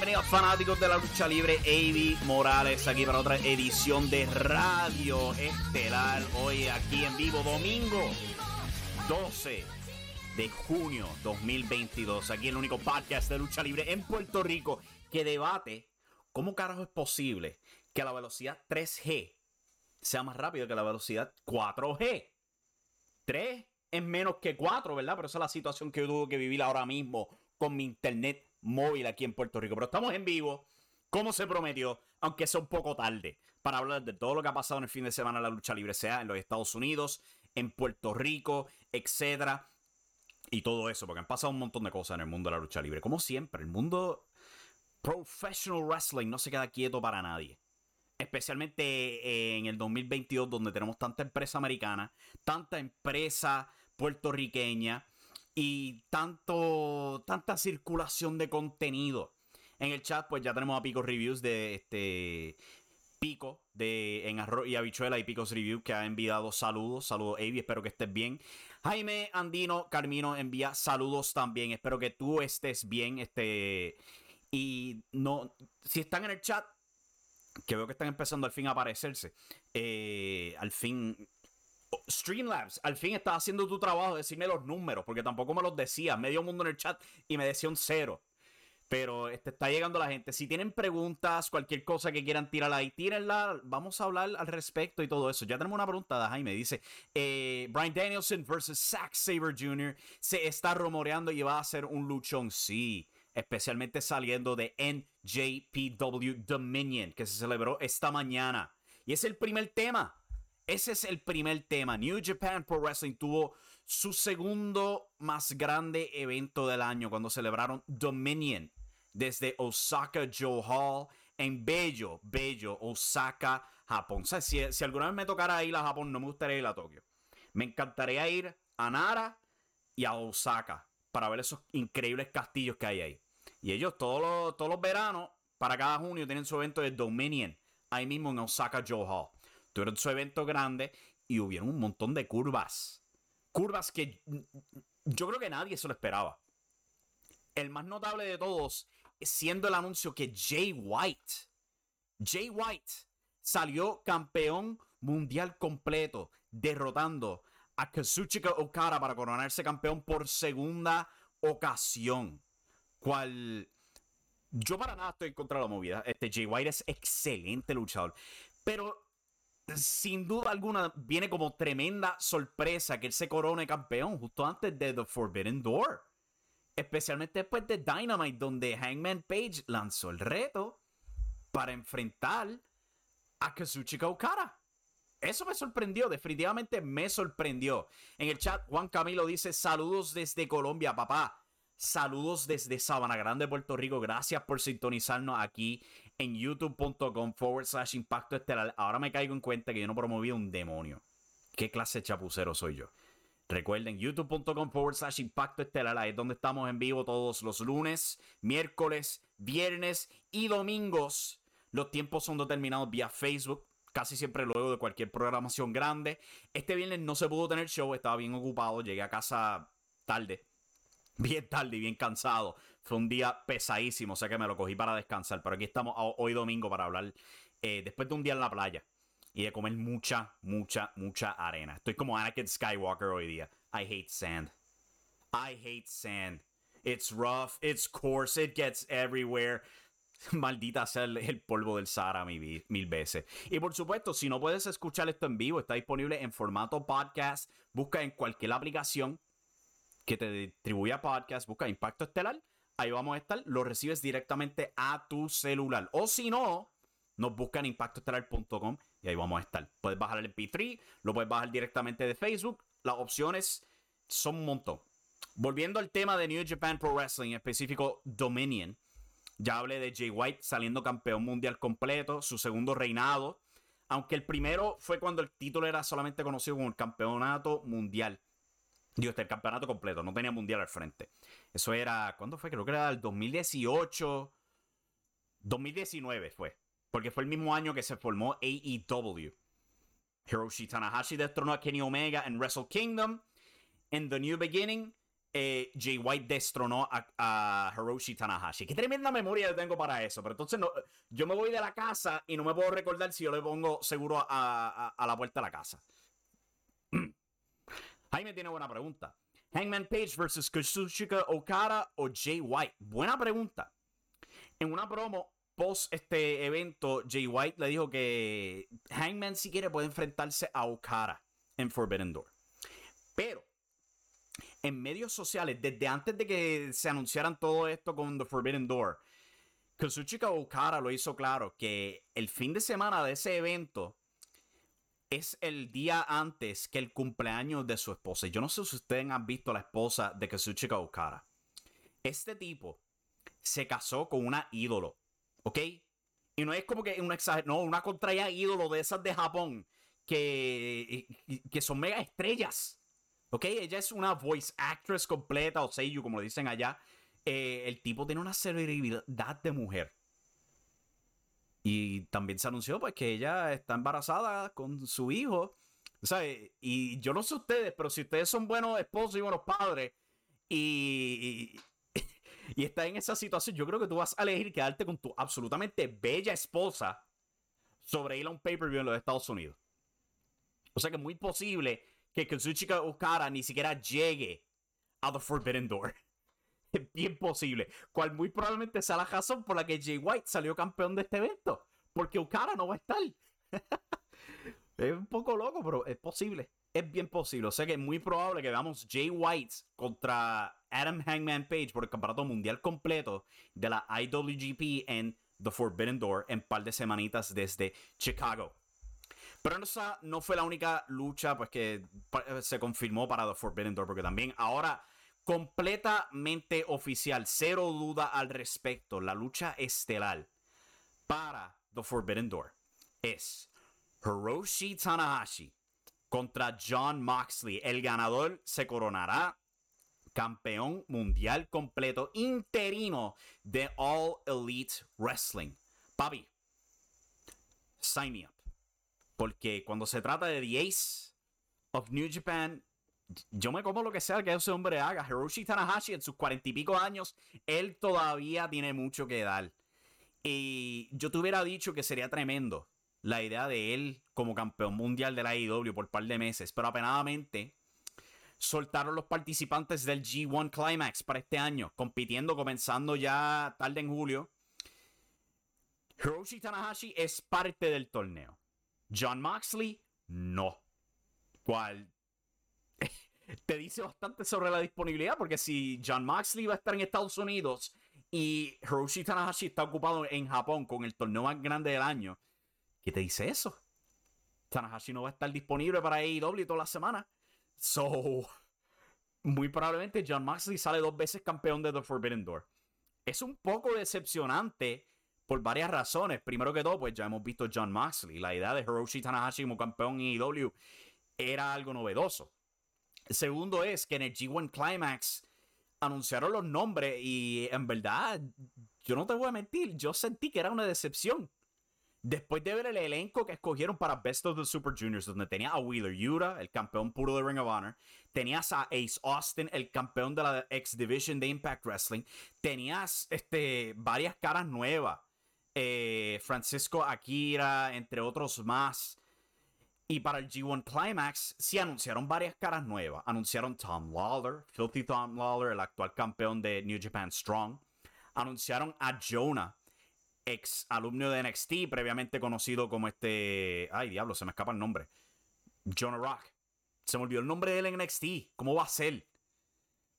Bienvenidos fanáticos de la lucha libre, AB Morales aquí para otra edición de Radio Estelar, hoy aquí en vivo, domingo 12 de junio 2022, aquí el único podcast de lucha libre en Puerto Rico que debate cómo carajo es posible que la velocidad 3G sea más rápido que la velocidad 4G. 3 es menos que 4, ¿verdad? Pero esa es la situación que yo tuve que vivir ahora mismo con mi internet móvil aquí en Puerto Rico. Pero estamos en vivo, como se prometió, aunque sea un poco tarde, para hablar de todo lo que ha pasado en el fin de semana en la lucha libre, sea en los Estados Unidos, en Puerto Rico, etcétera. Y todo eso, porque han pasado un montón de cosas en el mundo de la lucha libre. Como siempre, el mundo professional wrestling no se queda quieto para nadie. Especialmente en el 2022, donde tenemos tanta empresa americana, tanta empresa puertorriqueña y tanto, tanta circulación de contenido. En el chat, pues ya tenemos a Pico Reviews de este Pico de en arroz y habichuela y Picos Review que ha enviado saludos. Saludos, Avi, espero que estés bien. Jaime Andino Carmino envía saludos también. Espero que tú estés bien. Este. Y no. Si están en el chat, que veo que están empezando al fin a aparecerse. Eh, al fin Streamlabs, al fin estás haciendo tu trabajo, decirme los números, porque tampoco me los decía. Medio mundo en el chat y me decía un cero. Pero este, está llegando la gente. Si tienen preguntas, cualquier cosa que quieran tirar ahí, tírenla. Vamos a hablar al respecto y todo eso. Ya tenemos una pregunta de Jaime. Dice: eh, Brian Danielson versus Zack Saber Jr. se está rumoreando y va a ser un luchón. Sí, especialmente saliendo de NJPW Dominion, que se celebró esta mañana. Y es el primer tema ese es el primer tema. New Japan Pro Wrestling tuvo su segundo más grande evento del año cuando celebraron Dominion desde Osaka Joe Hall en Bello, Bello, Osaka, Japón. O sea, si, alguna vez me tocara ir a Japón, no me gustaría ir a Tokio. Me encantaría ir a Nara y a Osaka para ver esos increíbles castillos que hay ahí. Y ellos todos los, todos los veranos, para cada junio, tienen su evento de Dominion, ahí mismo en Osaka Joe Hall tuvieron su evento grande y hubieron un montón de curvas. Curvas que yo creo que nadie se lo esperaba. El más notable de todos siendo el anuncio que Jay White, Jay White salió campeón mundial completo, derrotando a Kazuchika Okada para coronarse campeón por segunda ocasión. Cual yo para nada estoy contra la movida. Este Jay White es excelente luchador. Pero sin duda alguna viene como tremenda sorpresa que él se corone campeón justo antes de The Forbidden Door. Especialmente después de Dynamite, donde Hangman Page lanzó el reto para enfrentar a Kazuchika Okada. Eso me sorprendió, definitivamente me sorprendió. En el chat, Juan Camilo dice: Saludos desde Colombia, papá. Saludos desde Sabana Grande, Puerto Rico. Gracias por sintonizarnos aquí en youtube.com forward slash impacto estelar. Ahora me caigo en cuenta que yo no promoví un demonio. ¿Qué clase de chapucero soy yo? Recuerden, youtube.com forward slash impacto estelar. Ahí es donde estamos en vivo todos los lunes, miércoles, viernes y domingos. Los tiempos son determinados vía Facebook. Casi siempre luego de cualquier programación grande. Este viernes no se pudo tener show, estaba bien ocupado. Llegué a casa tarde bien tarde y bien cansado. Fue un día pesadísimo, o sea que me lo cogí para descansar. Pero aquí estamos hoy domingo para hablar eh, después de un día en la playa y de comer mucha, mucha, mucha arena. Estoy como Anakin Skywalker hoy día. I hate sand. I hate sand. It's rough, it's coarse, it gets everywhere. Maldita sea el, polvo del Sahara mil, mil veces. Y por supuesto, si no puedes escuchar esto en vivo, está disponible en formato podcast. Busca en cualquier aplicación que te distribuya podcast, busca Impacto Estelar. Ahí vamos a estar. Lo recibes directamente a tu celular. O si no, nos buscan impactoestelar.com y ahí vamos a estar. Puedes bajar el MP3, lo puedes bajar directamente de Facebook. Las opciones son un montón. Volviendo al tema de New Japan Pro Wrestling, en específico Dominion. Ya hablé de Jay White saliendo campeón mundial completo, su segundo reinado. Aunque el primero fue cuando el título era solamente conocido como el campeonato mundial. Digo, este, el campeonato completo, no tenía mundial al frente. Eso era, ¿cuándo fue? Creo que era el 2018. 2019 fue. Porque fue el mismo año que se formó AEW. Hiroshi Tanahashi destronó a Kenny Omega en Wrestle Kingdom. En The New Beginning, eh, Jay White destronó a, Hiroshi Tanahashi. Qué tremenda memoria yo tengo para eso. Pero entonces no, yo me voy de la casa y no me puedo recordar si yo le pongo seguro a, la puerta de la casa. Jaime tiene buena pregunta. Hangman Page versus Kazuchika Okada o Jay White. Buena pregunta. En una promo post este evento, Jay White le dijo que Hangman si quiere puede enfrentarse a Okada en Forbidden Door. Pero en medios sociales, desde antes de que se anunciaran todo esto con The Forbidden Door, Kazuchika Okada lo hizo claro que el fin de semana de ese evento es el día antes que el cumpleaños de su esposa. Yo no sé si ustedes han visto la esposa de Kazuchika Okada. Este tipo se casó con una ídolo, ¿ok? Y no es como que una exageración, no, una contraria ídolo de esas de Japón que, que son mega estrellas. Ok, ella es una voice actress completa o seiyu, como le dicen allá. Eh, el tipo tiene una celebridad de mujer. Y también se anunció pues que ella está embarazada con su hijo. O sea, y yo no sé ustedes, pero si ustedes son buenos esposos y buenos padres y, y, estás en esa situación, yo creo que tú vas a elegir quedarte con tu absolutamente bella esposa sobre ir a un pay-per-view en los Estados Unidos. O sea que es muy posible que Kazuchika Okada ni siquiera llegue a The Forbidden Door. Es bien posible. Cual muy probablemente sea la razón por la que Jay White salió campeón de este evento. Porque Okada no va a estar. es un poco loco, pero es posible. Es bien posible. O sea que es muy probable que veamos Jay White contra Adam Hangman Page por el campeonato mundial completo de la IWGP en The Forbidden Door en par de semanitas desde Chicago. Pero esa no fue la única lucha pues, que se confirmó para The Forbidden Door, porque también ahora completamente oficial, cero duda al respecto, la lucha estelar para The Forbidden Door es Hiroshi Tanahashi contra John Moxley. El ganador se coronará campeón mundial completo interino de All Elite Wrestling. Papi, sign me up. Porque cuando se trata de The Ace of New Japan, yo me como lo que sea que ese hombre haga. Hiroshi Tanahashi en sus cuarenta y pico años, él todavía tiene mucho que dar. Y yo te hubiera dicho que sería tremendo la idea de él como campeón mundial de la AEW por un par de meses, pero apenadamente soltaron los participantes del G1 Climax para este año, compitiendo comenzando ya tarde en julio. Hiroshi Tanahashi es parte del torneo. John Moxley, no. Cual te dice bastante sobre la disponibilidad, porque si John Moxley va a estar en Estados Unidos y Hiroshi Tanahashi está ocupado en Japón con el torneo más grande del año, ¿qué te dice eso? Tanahashi no va a estar disponible para AEW toda la semana. So, muy probablemente John Moxley sale dos veces campeón de The Forbidden Door. Es un poco decepcionante por varias razones. Primero que todo, pues ya hemos visto John Moxley. La idea de Hiroshi Tanahashi como campeón en IW era algo novedoso. Segundo es que en el G1 Climax anunciaron los nombres y en verdad, yo no te voy a mentir, yo sentí que era una decepción. Después de ver el elenco que escogieron para Best of the Super Juniors, donde tenía a Wheeler Yuta, el campeón puro de Ring of Honor, tenías a Ace Austin, el campeón de la X Division de Impact Wrestling, tenías este, varias caras nuevas. Eh, Francisco Akira, entre otros más. Y para el G1 Climax, sí anunciaron varias caras nuevas. Anunciaron Tom Lawler, Filthy Tom Lawler, el actual campeón de New Japan Strong. Anunciaron a Jonah, ex alumno de NXT, previamente conocido como este. Ay, diablo, se me escapa el nombre. Jonah Rock. Se me olvidó el nombre de él en NXT. ¿Cómo va a ser?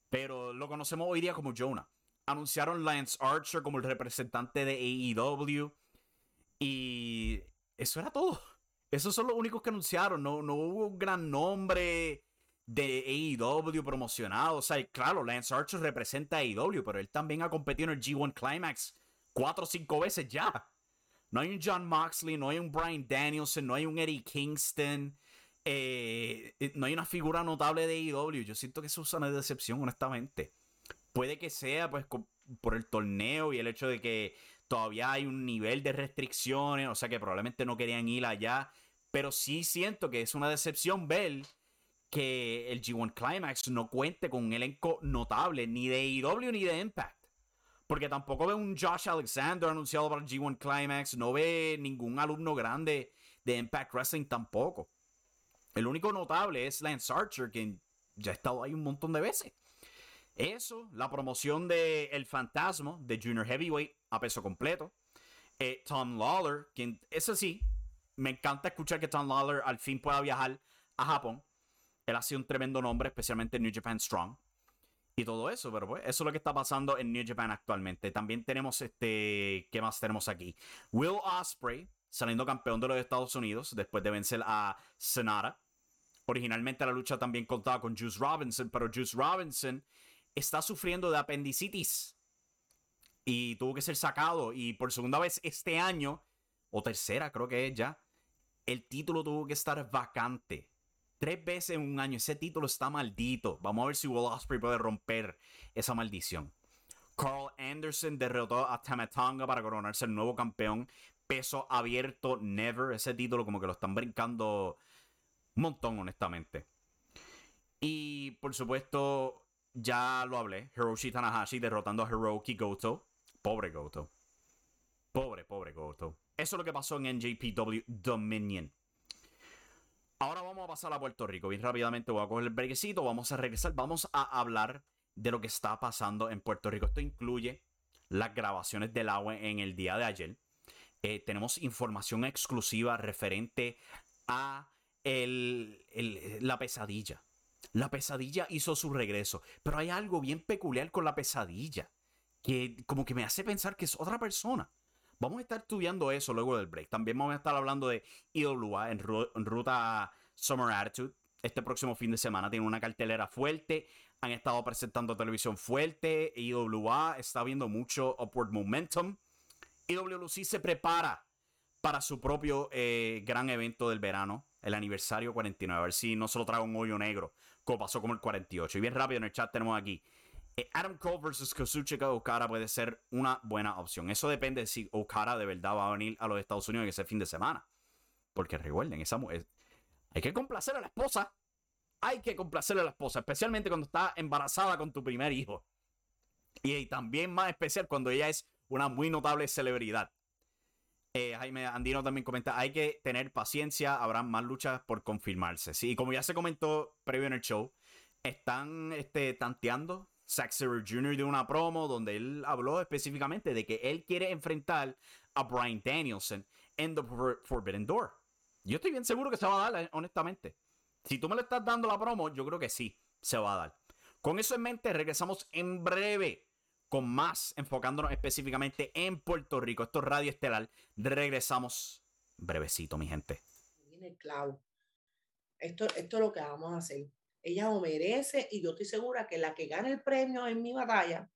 Pero lo conocemos hoy día como Jonah anunciaron Lance Archer como el representante de AEW. Y eso era todo. Esos son los únicos que anunciaron. No, no hubo un gran nombre de AEW promocionado. O sea, claro, Lance Archer representa a AEW, pero él también ha competido en el G1 Climax cuatro o cinco veces ya. No hay un John Moxley, no hay un Brian Danielson, no hay un Eddie Kingston. Eh, no hay una figura notable de AEW. Yo siento que eso es una decepción, honestamente. Puede que sea pues por el torneo y el hecho de que todavía hay un nivel de restricciones, o sea que probablemente no querían ir allá, pero sí siento que es una decepción ver que el G1 Climax no cuente con un elenco notable ni de AEW ni de Impact. Porque tampoco ve un Josh Alexander anunciado para el G1 Climax, no ve ningún alumno grande de Impact Wrestling tampoco. El único notable es Lance Archer, quien ya ha estado ahí un montón de veces. Eso, la promoción de El Fantasma de Junior Heavyweight a peso completo. Eh, Tom Lawler, quien, eso sí, me encanta escuchar que Tom Lawler al fin pueda viajar a Japón. Él ha sido un tremendo nombre, especialmente en New Japan Strong. Y todo eso, pero pues eso es lo que está pasando en New Japan actualmente. También tenemos este, ¿qué más tenemos aquí? Will Osprey, saliendo campeón de los Estados Unidos después de vencer a Senara. Originalmente la lucha también contaba con Juice Robinson, pero Juice Robinson está sufriendo de apendicitis y tuvo que ser sacado. Y por segunda vez este año, o tercera creo que es ya, el título tuvo que estar vacante. Tres veces en un año. Ese título está maldito. Vamos a ver si Will Ospreay puede romper esa maldición. Carl Anderson derrotó a Tamatonga para coronarse el nuevo campeón peso abierto never. Ese título como que lo están brincando un montón, honestamente. Y por supuesto, ya lo hablé. Hiroshi Tanahashi derrotando a Hiroki Goto. Pobre Goto. Pobre, pobre Goto. Eso es lo que pasó en NJPW Dominion. Ahora vamos a pasar a Puerto Rico. Bien rápidamente voy a coger el brequecito. Vamos a regresar. Vamos a hablar de lo que está pasando en Puerto Rico. Esto incluye las grabaciones del agua en el día de ayer. Eh, tenemos información exclusiva referente a la pesadilla. La pesadilla hizo su regreso, pero hay algo bien peculiar con la pesadilla, que como que me hace pensar que es otra persona. Vamos a estar estudiando eso luego del break. También vamos a estar hablando de IWA en, en ruta Summer Attitude. Este próximo fin de semana tiene una cartelera fuerte. Han estado presentando televisión fuerte. IWA está viendo mucho upward momentum. IWC se prepara para su propio eh, gran evento del verano, el aniversario 49. A ver si no se lo trae un hoyo negro, como pasó como el 48. Y bien rápido en el chat tenemos aquí. Eh, Adam Cole versus Kazuchika Okada puede ser una buena opción. Eso depende de si Okada de verdad va a venir a los Estados Unidos ese fin de semana. Porque recuerden, esa mujer. Hay que complacer a la esposa. Hay que complacer a la esposa, especialmente cuando está embarazada con tu primer hijo. Y también más especial cuando ella es una muy notable celebridad. Eh, Jaime Andino también comenta, hay que tener paciencia, habrá más luchas por confirmarse. Sí, como ya se comentó previo en el show, están este, tanteando Zack Jr. de una promo donde él habló específicamente de que él quiere enfrentar a Brian Danielson en The Forbidden Door. Yo estoy bien seguro que se va a dar, honestamente. Si tú me lo estás dando la promo, yo creo que sí, se va a dar. Con eso en mente, regresamos en breve con más, enfocándonos específicamente en Puerto Rico. Esto es Radio Estelar. Regresamos brevecito, mi gente. Viene clavo. Esto, esto es lo que vamos a hacer. Ella lo merece y yo estoy segura que la que gane el premio en mi batalla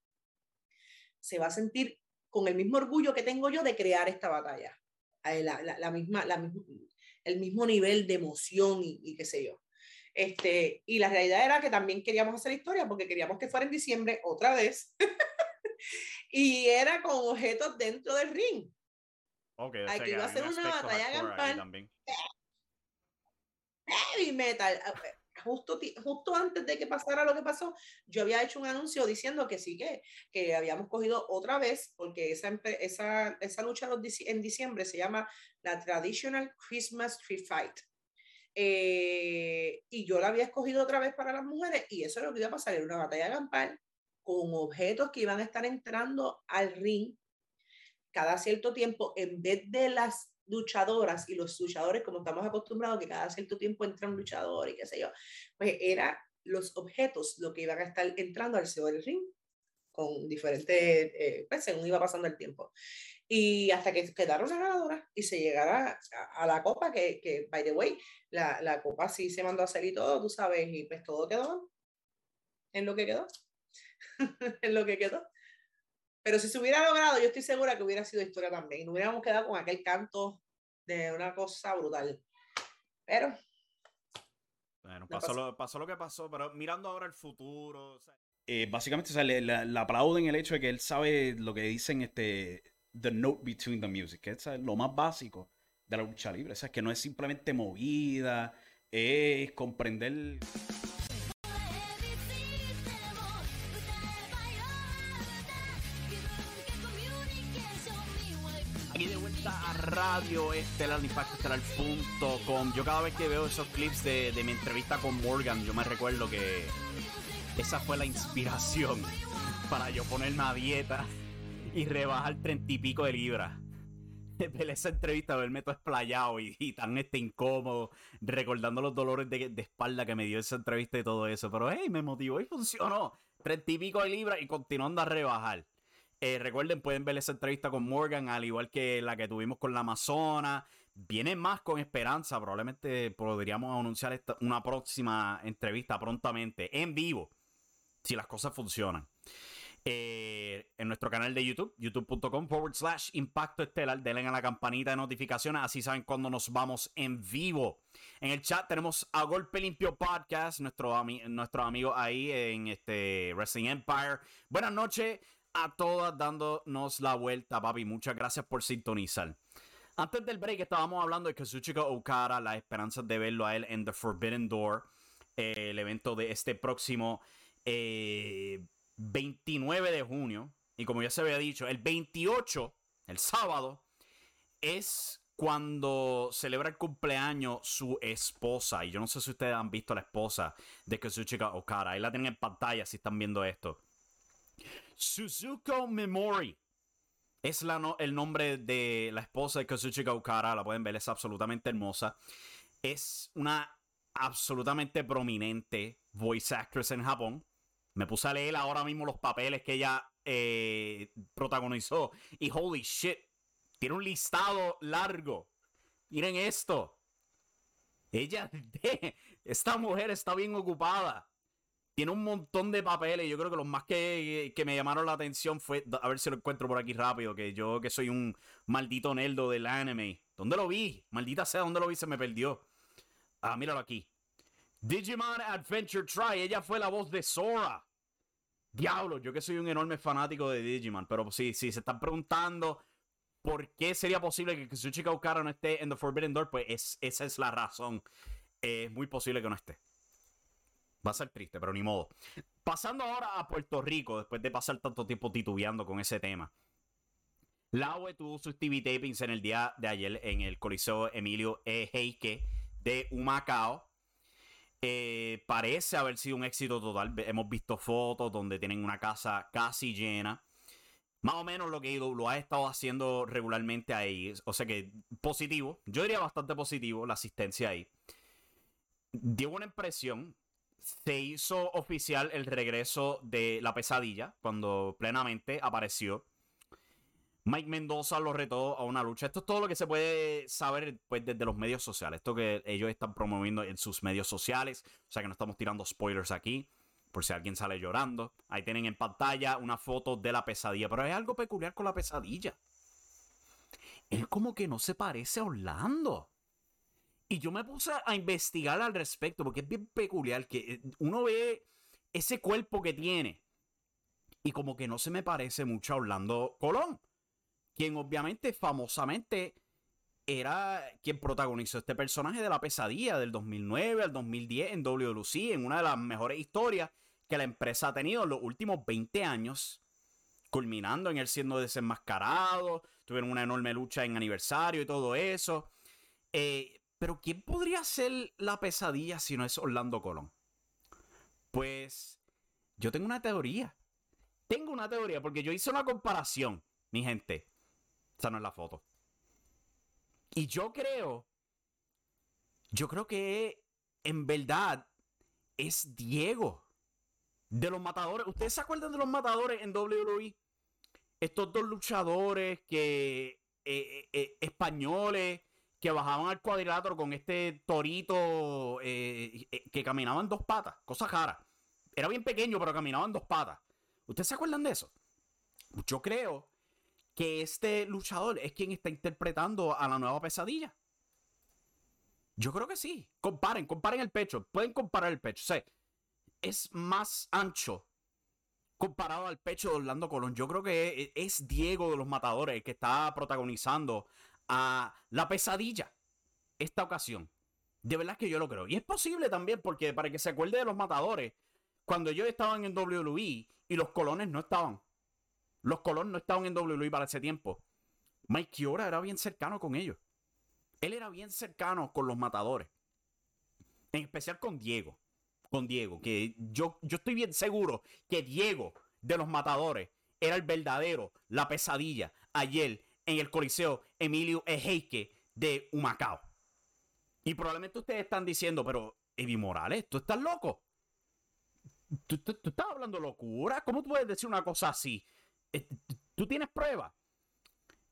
se va a sentir con el mismo orgullo que tengo yo de crear esta batalla. Eh, la, la, misma, la, el mismo nivel de emoción y, y qué sé yo. Este, y la realidad era que también queríamos hacer historia porque queríamos que fuera en diciembre otra vez. y era con objetos dentro del ring. Ok, Aquí iba a ser una batalla campal. Heavy metal. Justo, justo antes de que pasara lo que pasó, yo había hecho un anuncio diciendo que sí, que, que habíamos cogido otra vez, porque esa, esa, esa lucha en diciembre se llama la Traditional Christmas Tree Fight. Eh, y yo la había escogido otra vez para las mujeres, y eso es lo que iba a pasar, era una batalla campal con objetos que iban a estar entrando al ring cada cierto tiempo, en vez de las luchadoras y los luchadores, como estamos acostumbrados, que cada cierto tiempo entra un luchador y qué sé yo, pues era los objetos lo que iban a estar entrando al CEO del ring con diferentes, eh, pues según iba pasando el tiempo. Y hasta que quedaron las ganadoras y se llegara a, la copa, que, que, by the way, la, la copa sí se mandó a hacer y todo, tú sabes, y pues todo quedó en lo que quedó. en lo que quedó. Pero si se hubiera logrado, yo estoy segura que hubiera sido historia también. Nos hubiéramos quedado con aquel canto de una cosa brutal. Pero. Bueno, pasó, Lo, pasó lo que pasó, pero mirando ahora el futuro. Eh, básicamente, o sea, le, le, aplauden el hecho de que él sabe lo que dicen este. The note between the music, que es lo más básico de la lucha libre. O sea, que no es simplemente movida, es comprender Radio Estelar. Yo cada vez que veo esos clips de, de mi entrevista con Morgan, yo me recuerdo que esa fue la inspiración para yo ponerme a dieta y rebajar treinta y pico de libras. Esa entrevista, verme todo esplayado y, tan este incómodo, recordando los dolores de, de, espalda que me dio esa entrevista y todo eso. Pero hey, me motivó y funcionó. Treinta y pico de libras y continuando a rebajar. Eh, recuerden, pueden ver esa entrevista con Morgan, al igual que la que tuvimos con la Amazona. Viene más con esperanza. Probablemente podríamos anunciar una próxima entrevista prontamente, en vivo, si las cosas funcionan. Eh, en nuestro canal de YouTube, youtube.com forward slash impacto estelar. Denle a la campanita de notificaciones, así saben cuando nos vamos en vivo. En el chat tenemos a Golpe Limpio Podcast, nuestro, nuestro amigo ahí en este Wrestling Empire. Buenas noches a todas dándonos la vuelta, papi. Muchas gracias por sintonizar. Antes del break estábamos hablando de Kazuchika Okara, las esperanzas de verlo a él en The Forbidden Door, eh, el evento de este próximo 29 eh, de junio. Y como ya se había dicho, el 28, el sábado, es cuando celebra el cumpleaños su esposa. Y yo no sé si ustedes han visto a la esposa de Kazuchika Okara. Ahí la tienen en pantalla si están viendo esto. Suzuko Memori. Es la el nombre de la esposa de Kazuchika Okara. La pueden ver, es absolutamente hermosa. Es una absolutamente prominente voice actress en Japón. Me puse a leer ahora mismo los papeles que ella eh, protagonizó. Y holy shit, tiene un listado largo. Miren esto. Ella, esta mujer está bien ocupada tiene un montón de papeles. Yo creo que los más que, me llamaron la atención fue. A ver si lo encuentro por aquí rápido. Que yo que soy un maldito nerdo del anime. ¿Dónde lo vi? Maldita sea, ¿dónde lo vi? Se me perdió. Ah, míralo aquí. Digimon Adventure Try. Ella fue la voz de Sora. Diablo, yo que soy un enorme fanático de Digimon. Pero sí, sí, se están preguntando por qué sería posible que chica Okara no esté en The Forbidden Door. Pues esa es la razón. Es muy posible que no esté. Va a ser triste, pero ni modo. Pasando ahora a Puerto Rico, después de pasar tanto tiempo titubeando con ese tema. Laue tuvo sus TV tapings en el día de ayer en el Coliseo Emilio E. Heike de Humacao. Eh, parece haber sido un éxito total. Hemos visto fotos donde tienen una casa casi llena. Más o menos lo que lo ha estado haciendo regularmente ahí. O sea que positivo. Yo diría bastante positivo la asistencia ahí. Dio una impresión se hizo oficial el regreso de la pesadilla cuando plenamente apareció. Mike Mendoza lo retó a una lucha. Esto es todo lo que se puede saber pues, desde los medios sociales. Esto que ellos están promoviendo en sus medios sociales. O sea que no estamos tirando spoilers aquí. Por si alguien sale llorando. Ahí tienen en pantalla una foto de la pesadilla. Pero hay algo peculiar con la pesadilla. Él como que no se parece a Orlando. Y yo me puse a investigar al respecto porque es bien peculiar que eh, uno ve ese cuerpo que tiene y como que no se me parece mucho a Orlando Colón, quien obviamente famosamente era quien protagonizó este personaje de la pesadilla del 2009 al 2010 en WLC, en una de las mejores historias que la empresa ha tenido en los últimos 20 años, culminando en él siendo desenmascarado, tuvieron una enorme lucha en aniversario y todo eso. Eh, pero ¿quién podría ser la pesadilla si no es Orlando Colón? Pues yo tengo una teoría. Tengo una teoría porque yo hice una comparación, mi gente. Esa no es la foto. Y yo creo, yo creo que en verdad es Diego. De los matadores. ¿Ustedes se acuerdan de los matadores en WWE? Estos dos luchadores que eh, eh, eh, españoles que bajaban al cuadrilátero con este torito eh, eh, que caminaban dos patas, cosa rara. Era bien pequeño, pero caminaban dos patas. ¿Ustedes se acuerdan de eso? Yo creo que este luchador es quien está interpretando a la nueva pesadilla. Yo creo que sí. Comparen, comparen el pecho. Pueden comparar el pecho. O es más ancho comparado al pecho de Orlando Colón. Yo creo que es Diego de los Matadores el que está protagonizando a la pesadilla esta ocasión. De verdad que yo lo creo. Y es posible también, porque para que se acuerde de los matadores, cuando ellos estaban en WWE y los colones no estaban. Los colones no estaban en WWE para ese tiempo. Mike Kiora era bien cercano con ellos. Él era bien cercano con los matadores. En especial con Diego. Con Diego. Que yo, yo estoy bien seguro que Diego de los matadores era el verdadero, la pesadilla, ayer en el Coliseo Emilio Ejeike de Humacao. Y probablemente ustedes están diciendo, pero Evi Morales, tú estás loco. ¿Tú, estás hablando locura. ¿Cómo tú puedes decir una cosa así? Eh, ¿Tú tienes pruebas?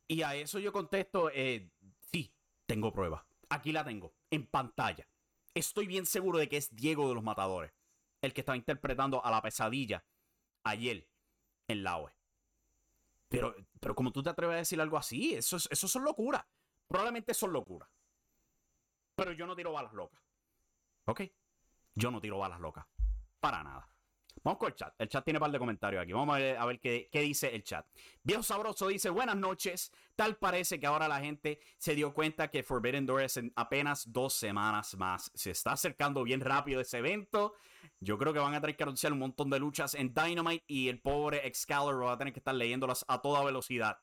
Y a eso yo contesto, eh, sí, tengo pruebas. Aquí la tengo, en pantalla. Estoy bien seguro de que es Diego de los Matadores, el que estaba interpretando a la pesadilla ayer en la UE. Pero, pero como tú te atreves a decir algo así, eso, eso son locuras. Probablemente son locuras. Pero yo no tiro balas locas. ¿Ok? Yo no tiro balas locas. Para nada. Vamos con el chat. El chat tiene un par de comentarios aquí. Vamos a ver, a ver qué, qué, dice el chat. Viejo Sabroso dice: Buenas noches. Tal parece que ahora la gente se dio cuenta que Forbidden Door es en apenas dos semanas más. Se está acercando bien rápido ese evento. Yo creo que van a tener que anunciar un montón de luchas en Dynamite y el pobre Excalibur va a tener que estar leyéndolas a toda velocidad.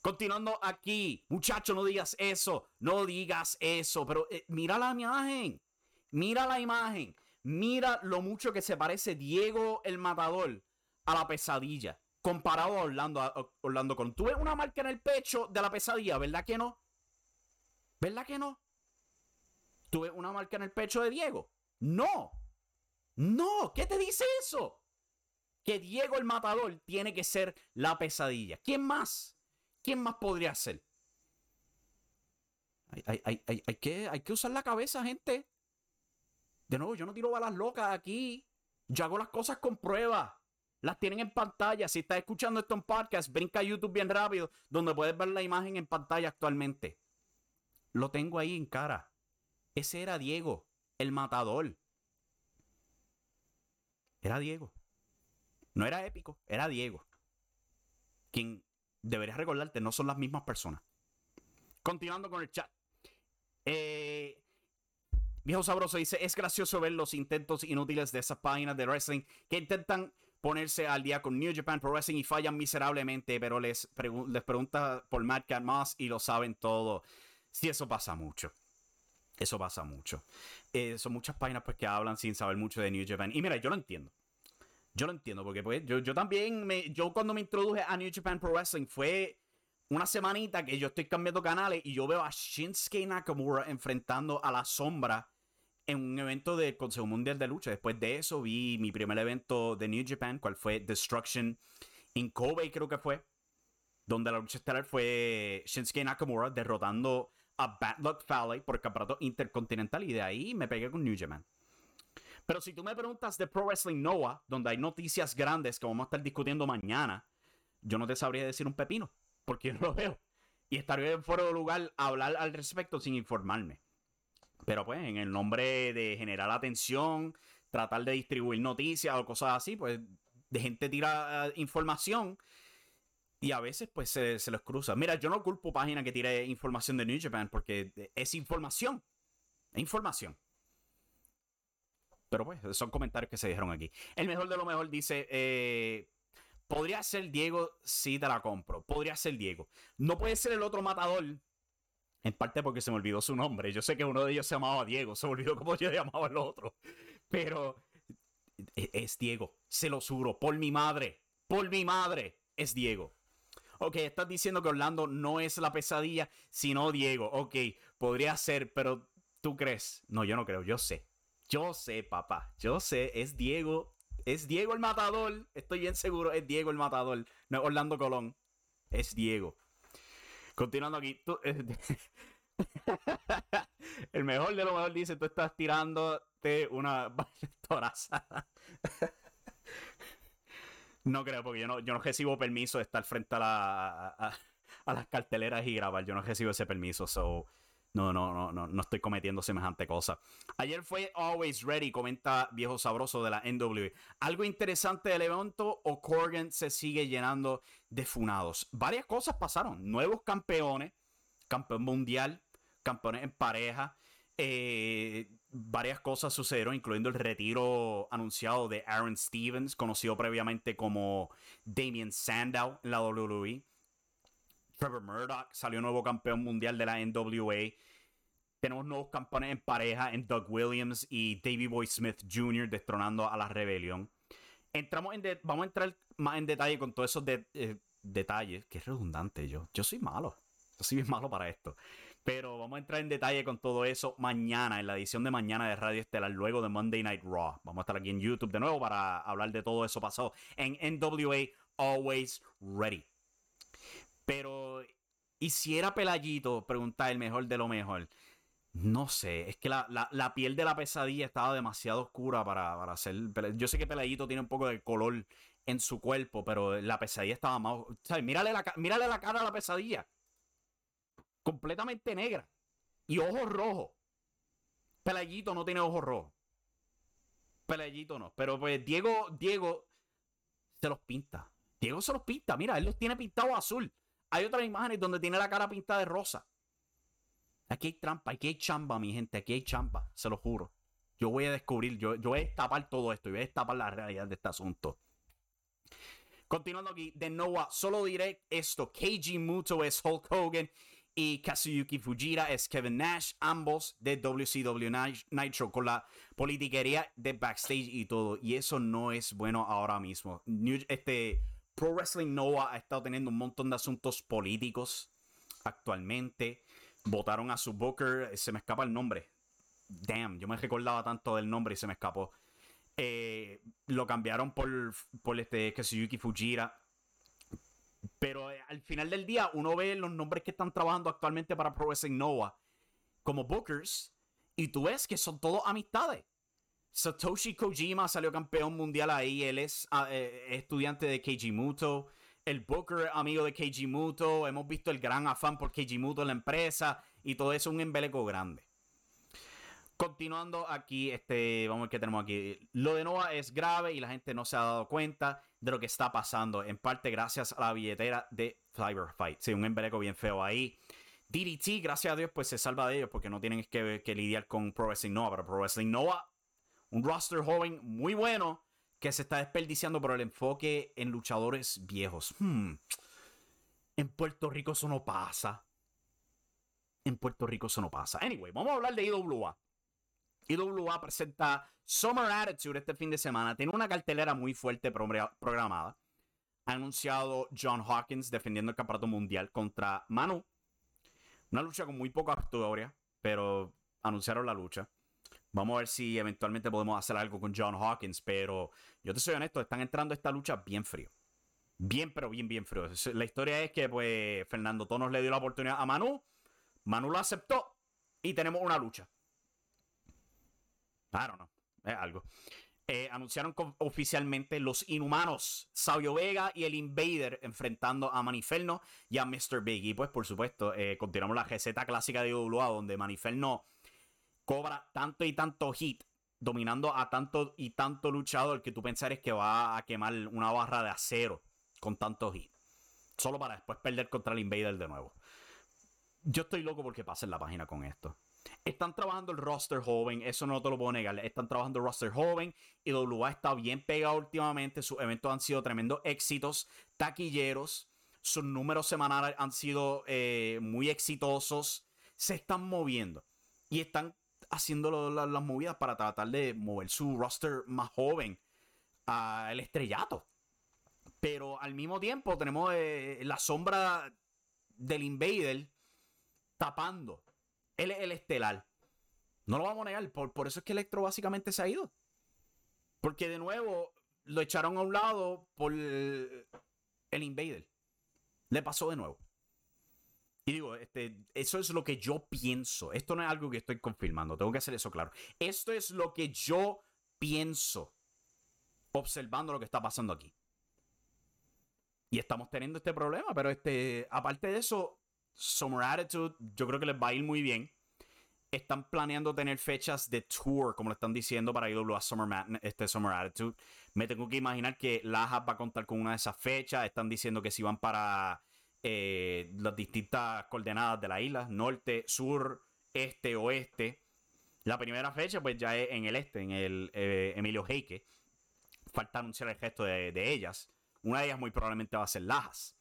Continuando aquí, muchacho, no digas eso, no digas eso, pero eh, mira la imagen, mira la imagen, mira lo mucho que se parece Diego el Matador a la pesadilla, comparado a Orlando, Orlando con. ¿Tú una marca en el pecho de la pesadilla, verdad que no? ¿Verdad que no? ¿Tú ves una marca en el pecho de Diego? No. No, ¿qué te dice eso? Que Diego el Matador tiene que ser la pesadilla. ¿Quién más? ¿Quién más podría ser? Hay, que, usar la cabeza, gente. De nuevo, yo no tiro balas locas aquí. Yo hago las cosas con pruebas. Las tienen en pantalla. Si estás escuchando esto en podcast, brinca a YouTube bien rápido, donde puedes ver la imagen en pantalla actualmente. Lo tengo ahí en cara. Ese era Diego, el matador. Era Diego. No era épico, era Diego. Quien deberías recordarte, no son las mismas personas. Continuando con el chat. Eh, viejo Sabroso dice, es gracioso ver los intentos inútiles de esas páginas de wrestling que intentan ponerse al día con New Japan Pro Wrestling y fallan miserablemente, pero les, pregunta por Matt más y lo saben todo. Sí, eso pasa mucho. Eso pasa mucho. Eh, son muchas páginas pues, que hablan sin saber mucho de New Japan. Y mira, yo lo entiendo. Yo lo entiendo, porque pues yo, yo también, me, yo cuando me introduje a New Japan Pro Wrestling fue una semanita que yo estoy cambiando canales y yo veo a Shinsuke Nakamura enfrentando a la sombra en un evento del Consejo Mundial de Lucha. Después de eso vi mi primer evento de New Japan, cual fue Destruction en Kobe, creo que fue, donde la lucha estelar fue Shinsuke Nakamura derrotando a Bad Luck Fale por el campeonato intercontinental y de ahí me pegué con New Japan. Pero si tú me preguntas de Pro Wrestling Noah, donde hay noticias grandes que vamos a estar discutiendo mañana, yo no te sabría decir un pepino, porque yo no lo veo. Y estaría fuera de lugar a hablar al respecto sin informarme. Pero pues, en el nombre de generar atención, tratar de distribuir noticias o cosas así, pues de gente tira eh, información y a veces pues se, los cruza. Mira, yo no culpo página que tire información de New Japan porque es información. Es información. Pero pues, son comentarios que se dijeron aquí. El mejor de lo mejor dice, eh, podría ser Diego si te la compro. Podría ser Diego. No puede ser el otro matador. En parte porque se me olvidó su nombre. Yo sé que uno de ellos se llamaba Diego. Se me olvidó cómo yo llamaba el otro. Pero e, es Diego. Se lo juro. Por mi madre. Por mi madre. Es Diego. Ok, estás diciendo que Orlando no es la pesadilla, sino Diego. Ok, podría ser, pero ¿tú crees? No, yo no creo. Yo sé. Yo sé, papá. Yo sé, es Diego. Es Diego el matador. Estoy bien seguro, es Diego el matador. No es Orlando Colón. Es Diego. Continuando aquí. el mejor de lo mejor dice: Tú estás tirándote una torazada. No creo, porque yo no, yo no recibo permiso de estar frente a, la, a, las carteleras y grabar. Yo no recibo ese permiso. So, no, no, no, no, no estoy cometiendo semejante cosa. Ayer fue Always Ready, comenta viejo sabroso de la NW. Algo interesante del evento o Corgan se sigue llenando de funados. Varias cosas pasaron. Nuevos campeones, campeón mundial, campeones en pareja. eh, varias cosas sucedieron, incluyendo el retiro anunciado de Aaron Stevens, conocido previamente como Damien Sandow en la WWE. Trevor Murdoch salió nuevo campeón mundial de la NWA. Tenemos nuevos campeones en pareja en Doug Williams y Davey Boy Smith Jr. destronando a la rebelión. Entramos en vamos a entrar más en detalle con todos esos eh, detalles. Qué redundante yo. Yo soy malo. Yo soy bien malo para esto. Pero vamos a entrar en detalle con todo eso mañana, en la edición de mañana de Radio Estelar, luego de Monday Night Raw. Vamos a estar aquí en YouTube de nuevo para hablar de todo eso pasado en NWA Always Ready. Pero, ¿y si era Pelayito? Pregunta el mejor de lo mejor. No sé, es que la, piel de la pesadilla estaba demasiado oscura para, para hacer. Yo sé que Pelayito tiene un poco de color en su cuerpo, pero la pesadilla estaba más. Mírale la, mírale la cara a la pesadilla completamente negra y ojos rojos. Pelayito no tiene ojos rojos. Pelayito no. Pero pues Diego, Diego se los pinta. Diego se los pinta. Mira, él los tiene pintados azul. Hay otras imágenes donde tiene la cara pintada de rosa. Aquí hay trampa, aquí hay chamba, mi gente. Aquí hay chamba, se lo juro. Yo voy a descubrir, yo, yo voy a destapar todo esto y voy a destapar la realidad de este asunto. Continuando aquí, de Noah, solo diré esto: KG Muto es Hulk Hogan y Kazuyuki Fujira es Kevin Nash, ambos de WCW Nitro, con la politiquería de backstage y todo. Y eso no es bueno ahora mismo. este, Pro Wrestling Nova ha estado teniendo un montón de asuntos políticos actualmente. Votaron a su Booker, se me escapa el nombre. Damn, yo me recordaba tanto del nombre y se me escapó. Eh, lo cambiaron por, por este Kazuyuki Fujira pero eh, al final del día, uno ve los nombres que están trabajando actualmente para Pro Wrestling Noah como bookers y tú ves que son todos amistades. Satoshi Kojima salió campeón mundial ahí, él es ah, eh, estudiante de Keiji Muto. El Booker, amigo de Keiji Muto. Hemos visto el gran afán por Keiji Muto en la empresa. Y todo eso es un embeleco grande. Continuando aquí, este, vamos a ver qué tenemos aquí. Lo de Noah es grave y la gente no se ha dado cuenta de lo que está pasando. En parte gracias a la billetera de Cyber Fight. Sí, un embeleco bien feo ahí. DDT, gracias a Dios, pues se salva de ellos porque no tienen que, lidiar con Pro Wrestling Nova. Pero Pro Wrestling Nova, un roster joven muy bueno que se está desperdiciando por el enfoque en luchadores viejos. Hmm. En Puerto Rico eso no pasa. En Puerto Rico eso no pasa. Anyway, vamos a hablar de IWA. IWA presenta Summer Attitude este fin de semana. Tiene una cartelera muy fuerte programada. Ha anunciado John Hawkins defendiendo el campeonato mundial contra Manu. Una lucha con muy poca historia, pero anunciaron la lucha. Vamos a ver si eventualmente podemos hacer algo con John Hawkins, pero yo te soy honesto, están entrando esta lucha bien frío. Bien, pero bien, bien frío. La historia es que pues Fernando Tonos le dio la oportunidad a Manu. Manu lo aceptó y tenemos una lucha. I don't know. Es algo. Eh, anunciaron oficialmente los inhumanos, Sabio Vega y el Invader enfrentando a Maniferno y a Mr. Big. Y pues, por supuesto, eh, continuamos la receta clásica de IWA donde Maniferno cobra tanto y tanto hit, dominando a tanto y tanto luchador que tú pensares que va a quemar una barra de acero con tanto hit. Solo para después perder contra el Invader de nuevo. Yo estoy loco porque en la página con esto. Están trabajando el roster joven, eso no te lo puedo negar. Están trabajando el roster joven y WA está bien pegado últimamente. Sus eventos han sido tremendos éxitos, taquilleros. Sus números semanales han sido eh, muy exitosos. Se están moviendo y están haciendo las movidas para tratar de mover su roster más joven al estrellato. Pero al mismo tiempo tenemos eh, la sombra del Invader tapando el estelar. No lo vamos a negar. Por, por eso es que Electro básicamente se ha ido. Porque de nuevo lo echaron a un lado por el, Invader. Le pasó de nuevo. Y digo, este, eso es lo que yo pienso. Esto no es algo que estoy confirmando. Tengo que hacer eso claro. Esto es lo que yo pienso observando lo que está pasando aquí. Y estamos teniendo este problema, pero este, aparte de eso, Summer Attitude, yo creo que les va a ir muy bien. Están planeando tener fechas de tour, como le están diciendo, para IWA Summer, este Summer Attitude. Me tengo que imaginar que Laja va a contar con una de esas fechas. Están diciendo que si van para eh, las distintas coordenadas de la isla, norte, sur, este, oeste. La primera fecha, pues ya es en el este, en el eh, Emilio Heike. Falta anunciar el gesto de, ellas. Una de ellas muy probablemente va a ser Lajas.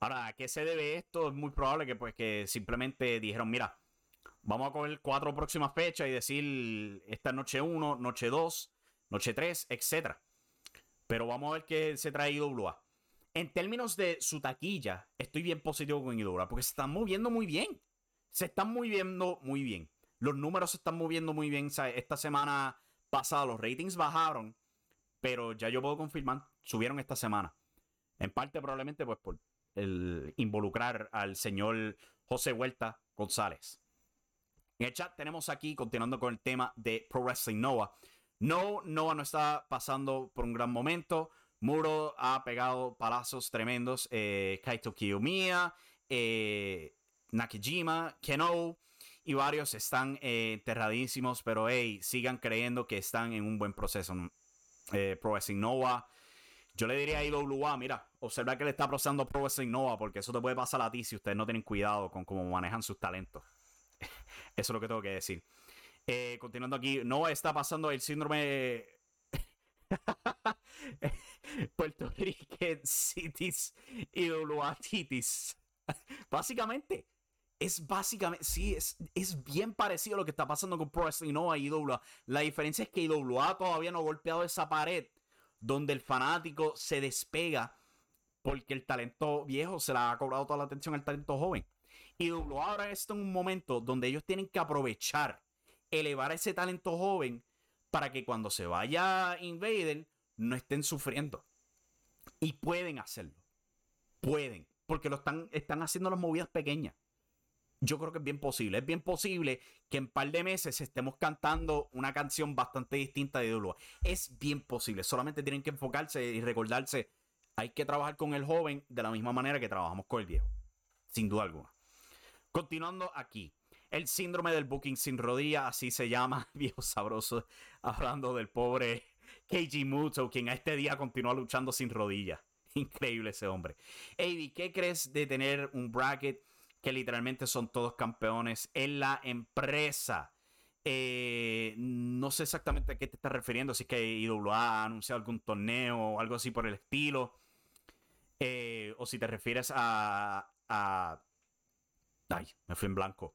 Ahora, ¿a qué se debe esto? Es muy probable que, pues, que simplemente dijeron, mira, vamos a coger cuatro próximas fechas y decir, esta es noche 1, noche 2, noche 3, etc. Pero vamos a ver qué se trae IWA. En términos de su taquilla, estoy bien positivo con IWA porque se están moviendo muy bien. Se están moviendo muy bien. Los números se están moviendo muy bien. esta semana pasada los ratings bajaron, pero ya yo puedo confirmar, subieron esta semana. En parte probablemente pues por el involucrar al señor José Huerta González. En el chat tenemos aquí, continuando con el tema de Pro Wrestling Nova. No, Nova no está pasando por un gran momento. Muro ha pegado palazos tremendos. Eh, Kaito Kiyomiya, eh, Nakajima, Keno y varios están eh, enterradísimos, pero hey, sigan creyendo que están en un buen proceso. Eh, Pro Wrestling Nova. Yo le diría a IWA, mira, observa que le está procesando Pro Wrestling Nova, porque eso te puede pasar a ti si ustedes no tienen cuidado con cómo manejan sus talentos. eso es lo que tengo que decir. Eh, continuando aquí, Nova está pasando el síndrome Puerto Rican Cities IWA Titis. Básicamente, es básicamente, sí, es, es bien parecido a lo que está pasando con Pro Wrestling Nova y IWA. La diferencia es que IWA todavía no ha golpeado esa pared donde el fanático se despega porque el talento viejo se le ha cobrado toda la atención al talento joven. Y ahora está en un momento donde ellos tienen que aprovechar, elevar ese talento joven para que cuando se vaya Invader no estén sufriendo. Y pueden hacerlo. Pueden. Porque lo están, están haciendo las movidas pequeñas yo creo que es bien posible. Es bien posible que en un par de meses estemos cantando una canción bastante distinta de Idolua. Es bien posible. Solamente tienen que enfocarse y recordarse. Hay que trabajar con el joven de la misma manera que trabajamos con el viejo. Sin duda alguna. Continuando aquí. El síndrome del booking sin rodilla, así se llama, viejo sabroso, hablando del pobre Keiji Muto, quien a este día continúa luchando sin rodilla. Increíble ese hombre. Avi, ¿qué crees de tener un bracket que literalmente son todos campeones en la empresa. Eh, no sé exactamente a qué te estás refiriendo, si es que IWA ha anunciado algún torneo o algo así por el estilo. Eh, o si te refieres a. Ay, me fui en blanco.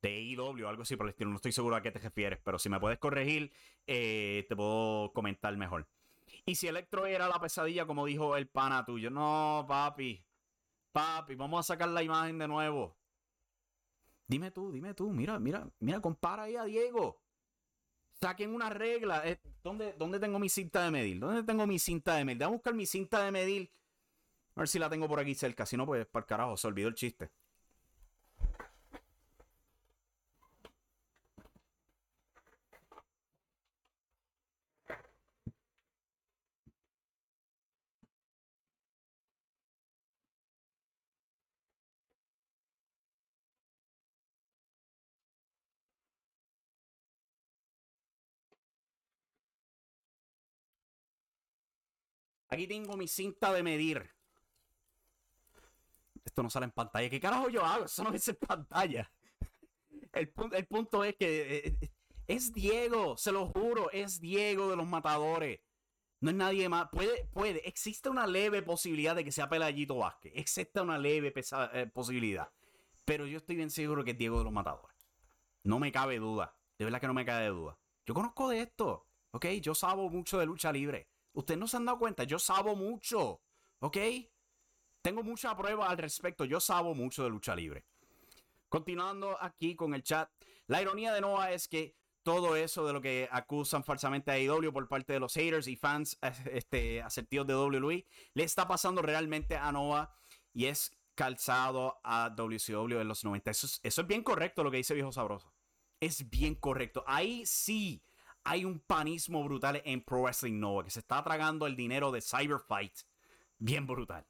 De IW o algo así por el estilo. No estoy seguro a qué te refieres, pero si me puedes corregir, eh, te puedo comentar mejor. Y si Electro era la pesadilla, como dijo el pana tuyo. No, papi. Papi, vamos a sacar la imagen de nuevo. Dime tú, dime tú, mira, mira, mira, compara ahí a Diego. Saquen una regla. Eh, ¿Dónde, ¿Dónde, tengo mi cinta de medir? ¿Dónde tengo mi cinta de medir? Déjame buscar mi cinta de medir. A ver si la tengo por aquí cerca. Si no, pues para el carajo, se olvidó el chiste. Aquí tengo mi cinta de medir. Esto no sale en pantalla. ¿Qué carajo yo hago? Eso no es en pantalla. El, punto es que eh, eh, es Diego, se lo juro, es Diego de los matadores. No es nadie más. Puede, puede. Existe una leve posibilidad de que sea Pelayito Vázquez. Existe una leve eh, posibilidad. Pero yo estoy bien seguro que es Diego de los matadores. No me cabe duda. De verdad que no me cabe duda. Yo conozco de esto. Ok, yo sabo mucho de lucha libre. Ustedes no se han dado cuenta, yo sabo mucho, ¿ok? Tengo mucha prueba al respecto, yo sabo mucho de lucha libre. Continuando aquí con el chat, la ironía de Noah es que todo eso de lo que acusan falsamente a IW por parte de los haters y fans este, asertivos de WWE le está pasando realmente a Noah y es calzado a WCW en los 90. Eso eso es bien correcto lo que dice Viejo Sabroso. Es bien correcto. Ahí sí hay un panismo brutal en Pro Wrestling Nova que se está tragando el dinero de Cyberfight. Bien brutal.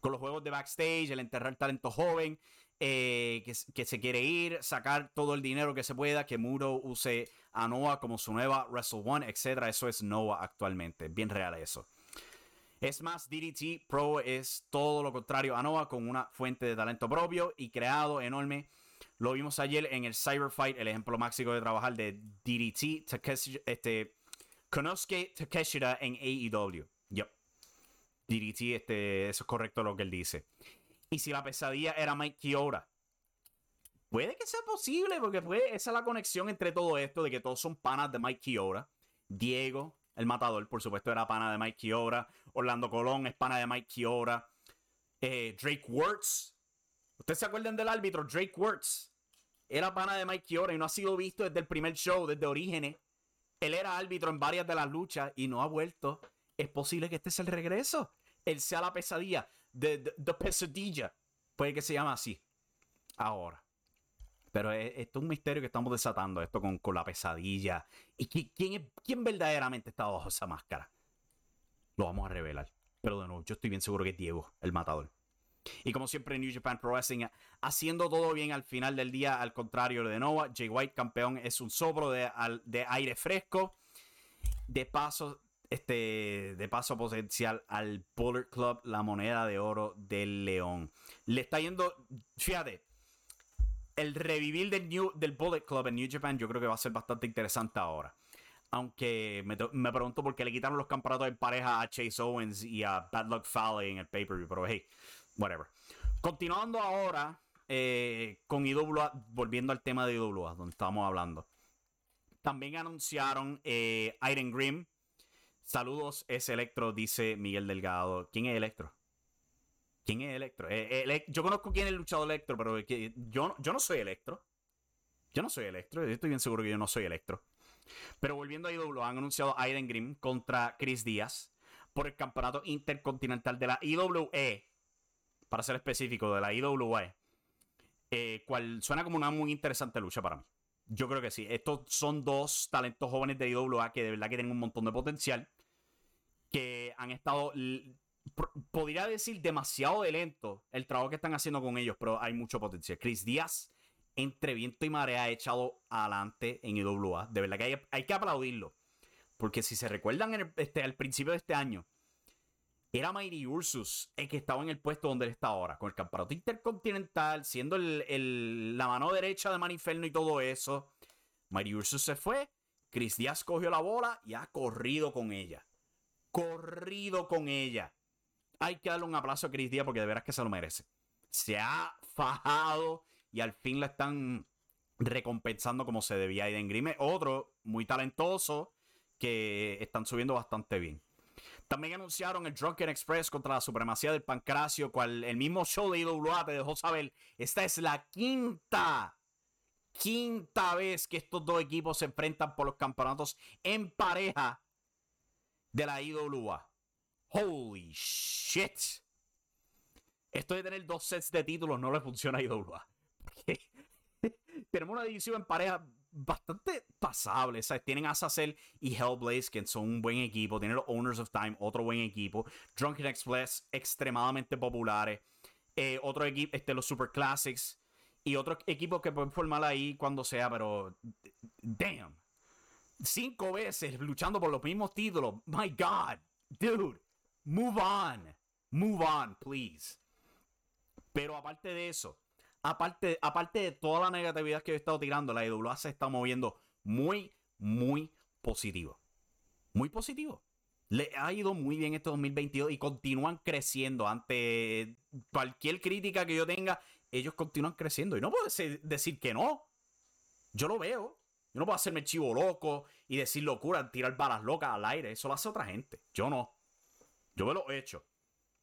Con los juegos de backstage, el enterrar talento joven, eh, que, se quiere ir, sacar todo el dinero que se pueda, que Muro use a Noah como su nueva Wrestle One, etc. Eso es Noah actualmente. Bien real eso. Es más, DDT Pro es todo lo contrario a Noah, con una fuente de talento propio y creado enorme Lo vimos ayer en el Cyberfight, el ejemplo máximo de trabajar de DDT, Takeshi, este, Konosuke Takeshita en AEW. Yep. DDT, este, eso es correcto lo que él dice. Y si la pesadilla era Mike Kiora, puede que sea posible, porque esa es la conexión entre todo esto, de que todos son panas de Mike Kiora. Diego, el matador, por supuesto, era pana de Mike Kiora. Orlando Colón es pana de Mike Kiora. Eh, Drake Wirtz. ¿Ustedes se acuerdan del árbitro? Drake Wirtz. Era pana de Mike Kiora y no ha sido visto desde el primer show, desde Orígenes. Él era árbitro en varias de las luchas y no ha vuelto. Es posible que este sea el regreso. Él sea la pesadilla. De, pesadilla. Puede que se llame así. Ahora. Pero esto es un misterio que estamos desatando, esto con, con la pesadilla. ¿Y quién, quién verdaderamente está bajo esa máscara? Lo vamos a revelar. Pero de nuevo, yo estoy bien seguro que es Diego, el matador. Y como siempre, New Japan Pro Wrestling haciendo todo bien al final del día, al contrario de Nova. Jay White, campeón, es un soplo de, de aire fresco. De paso, este, de paso potencial al Bullet Club, la moneda de oro del León. Le está yendo, fíjate, el revivir del, New, del Bullet Club en New Japan yo creo que va a ser bastante interesante ahora. Aunque me, me pregunto por qué le quitaron los campeonatos en pareja a Chase Owens y a Bad Luck Fale en el pay-per-view. Pero hey, whatever. Continuando ahora eh, con IWA, volviendo al tema de IWA, donde estábamos hablando. También anunciaron eh, Iron Grim. Saludos, es Electro, dice Miguel Delgado. ¿Quién es Electro? ¿Quién es Electro? Eh, yo conozco quién es el Electro, pero yo, yo no soy Electro. Yo no soy Electro. Estoy bien seguro que yo no soy Electro. Pero volviendo a IW, han anunciado Aiden Grimm contra Chris Díaz por el campeonato intercontinental de la IWE. Para ser específico, de la IWE. Eh, cual suena como una muy interesante lucha para mí. Yo creo que sí. Estos son dos talentos jóvenes de IWA que de verdad que tienen un montón de potencial. Que han estado podría decir demasiado de lento el trabajo que están haciendo con ellos, pero hay mucho potencial. Chris Díaz, entre viento y marea, ha echado adelante en IWA. De verdad que hay, que aplaudirlo. Porque si se recuerdan este, al principio de este año, era Mighty Ursus el que estaba en el puesto donde él está ahora, con el campeonato intercontinental, siendo la mano derecha de Maniferno y todo eso. Mighty Ursus se fue, Chris Díaz cogió la bola y ha corrido con ella. Corrido con ella hay que darle un aplauso a Chris Díaz porque de veras que se lo merece. Se ha fajado y al fin la están recompensando como se debía. Aiden Grime, otro muy talentoso que están subiendo bastante bien. También anunciaron el Drunken Express contra la supremacía del Pancracio, cual el mismo show de IWA te dejó saber. Esta es la quinta, quinta vez que estos dos equipos se enfrentan por los campeonatos en pareja de la IWA. Holy shit. Esto de tener dos sets de títulos no le funciona a IWA. tenemos una división en pareja bastante pasable. Tienen a Sassel y Hellblaze, que son un buen equipo. Tienen los Owners of Time, otro buen equipo. Drunken Express, extremadamente populares. Eh, otro equipo, este, los Super Classics. Y otros equipos que pueden formar ahí cuando sea, pero. Damn. Cinco veces luchando por los mismos títulos. My God. Dude. Move on. Move on, please. Pero aparte de eso, aparte, aparte de toda la negatividad que he estado tirando, la IWA se está moviendo muy, muy positivo. Muy positivo. Le ha ido muy bien este 2022 y continúan creciendo. Ante cualquier crítica que yo tenga, ellos continúan creciendo. Y no puedo decir que no. Yo lo veo. Yo no puedo hacerme chivo loco y decir locura, tirar balas locas al aire. Eso lo hace otra gente. Yo no. Yo me lo he hecho.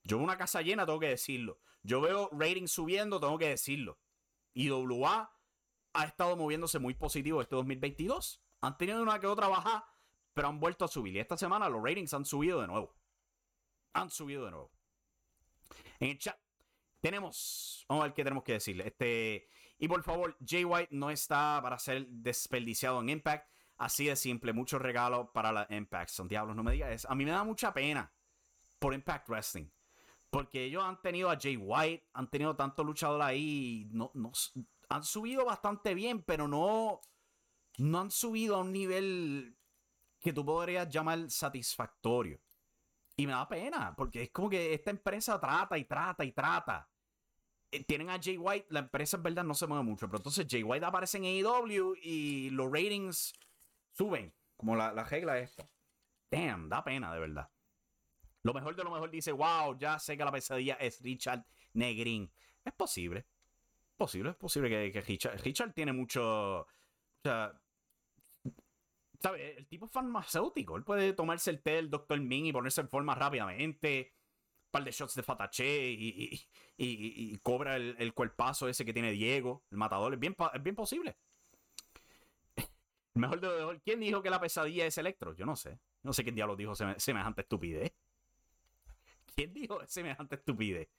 Yo veo una casa llena, tengo que decirlo. Yo veo ratings subiendo, tengo que decirlo. Y WA ha estado moviéndose muy positivo este 2022. Han tenido una que otra baja, pero han vuelto a subir. Y esta semana los ratings han subido de nuevo. Han subido de nuevo. En el chat tenemos. Vamos a ver qué tenemos que decirle. Este, y por favor, Jay White no está para ser desperdiciado en Impact. Así de simple. Muchos regalos para la Impact. Son diablos, no me digas eso. A mí me da mucha pena por Impact Wrestling. Porque ellos han tenido a Jay White, han tenido tantos luchadores ahí, no, no, han subido bastante bien, pero no, no han subido a un nivel que tú podrías llamar satisfactorio. Y me da pena, porque es como que esta empresa trata y trata y trata. eh, tienen a Jay White, la empresa en verdad no se mueve mucho, pero entonces Jay White aparece en AEW y los ratings suben, como la, la regla esta. Damn, da pena de verdad. Lo mejor de lo mejor dice, wow, ya sé que la pesadilla es Richard Negrin. Es posible. Posible, es posible que, Richard, tiene mucho... O sea, ¿sabe? El tipo es farmacéutico. Él puede tomarse el té del Dr. Ming y ponerse en forma rápidamente. Un par de shots de Fatache y, y, cobra el, el, cuerpazo ese que tiene Diego, el matador. Es bien, es bien posible. Mejor de lo mejor. ¿Quién dijo que la pesadilla es Electro? Yo no sé. No sé quién diablo dijo semejante estupidez. ¿Quién dijo semejante estupidez?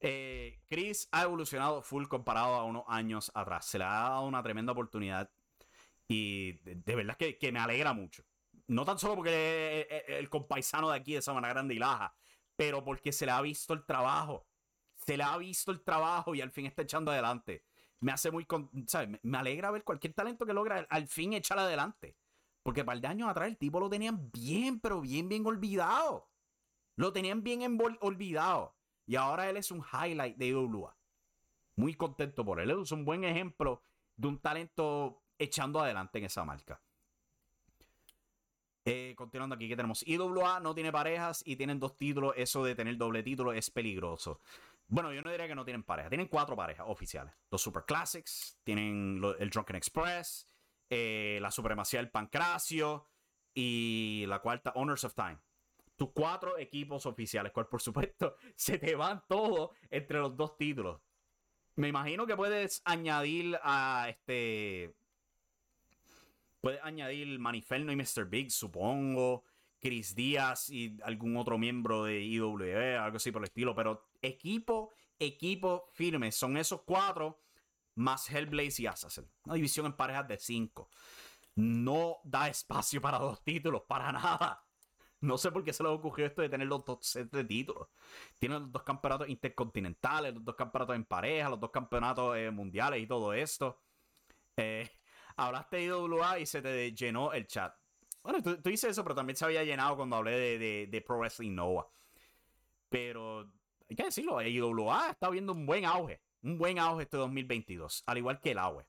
Eh, Chris ha evolucionado full comparado a unos años atrás. Se le ha dado una tremenda oportunidad. Y de, verdad que, que, me alegra mucho. No tan solo porque es el compaisano de aquí de Sabana Grande y Laja, pero porque se le ha visto el trabajo. Se le ha visto el trabajo y al fin está echando adelante. Me hace muy. ¿sabes? Me alegra ver cualquier talento que logra al fin echar adelante. Porque para el de años atrás el tipo lo tenían bien, pero bien, bien olvidado. Lo tenían bien olvidado. Y ahora él es un highlight de IWA. Muy contento por él. Es un buen ejemplo de un talento echando adelante en esa marca. Eh, continuando aquí, que tenemos IWA, no tiene parejas y tienen dos títulos. Eso de tener doble título es peligroso. Bueno, yo no diría que no tienen pareja. Tienen cuatro parejas oficiales. Los Super Classics, tienen el Drunken Express, eh, la Supremacía del Pancracio y la cuarta, Honors of Time tus cuatro equipos oficiales, cual por supuesto se te van todos entre los dos títulos. Me imagino que puedes añadir a este. Puedes añadir Maniferno y Mr. Big, supongo. Chris Díaz y algún otro miembro de IWE, algo así por el estilo. Pero equipo, equipo firme. Son esos cuatro más Hellblaze y Assassin. Una división en parejas de cinco. No da espacio para dos títulos, para nada. No sé por qué se les ocurrió esto de tener los dos sets de títulos. Tienen los dos campeonatos intercontinentales, los dos campeonatos en pareja, los dos campeonatos eh, mundiales y todo esto. Eh, hablaste de IWA y se te llenó el chat. Bueno, tú, dices eso, pero también se había llenado cuando hablé de, de, Pro Wrestling Nova. Pero hay que decirlo, IWA está viendo un buen auge. Un buen auge este 2022, al igual que el AWE.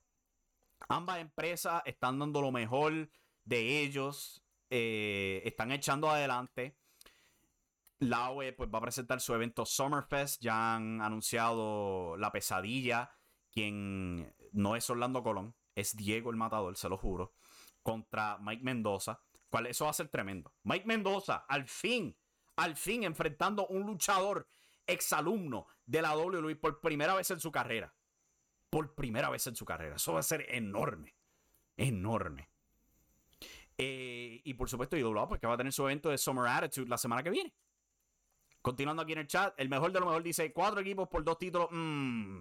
Ambas empresas están dando lo mejor de ellos eh, están echando adelante. La OE pues, va a presentar su evento Summerfest. Ya han anunciado La Pesadilla, quien no es Orlando Colón, es Diego el Matador, se lo juro, contra Mike Mendoza. Cual, eso va a ser tremendo. Mike Mendoza, al fin, al fin enfrentando un luchador exalumno de la WWE por primera vez en su carrera. Por primera vez en su carrera. Eso va a ser enorme. Enorme. Eh, y por supuesto, IWA, porque va a tener su evento de Summer Attitude la semana que viene. Continuando aquí en el chat, el mejor de lo mejor dice: cuatro equipos por dos títulos. Mm,